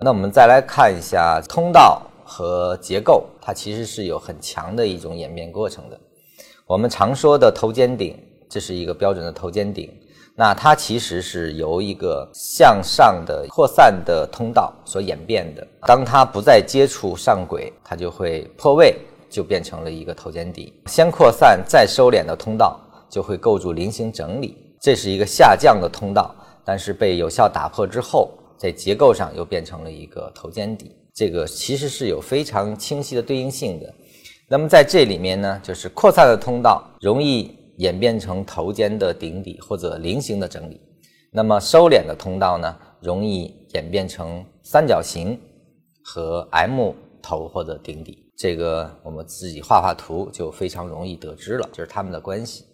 那我们再来看一下通道和结构，它其实是有很强的一种演变过程的。我们常说的头肩顶，这是一个标准的头肩顶。那它其实是由一个向上的扩散的通道所演变的。当它不再接触上轨，它就会破位，就变成了一个头肩底。先扩散再收敛的通道就会构筑菱形整理，这是一个下降的通道，但是被有效打破之后，在结构上又变成了一个头肩底。这个其实是有非常清晰的对应性的。那么在这里面呢，就是扩散的通道容易。演变成头肩的顶底或者菱形的整理，那么收敛的通道呢，容易演变成三角形和 M 头或者顶底。这个我们自己画画图就非常容易得知了，就是它们的关系。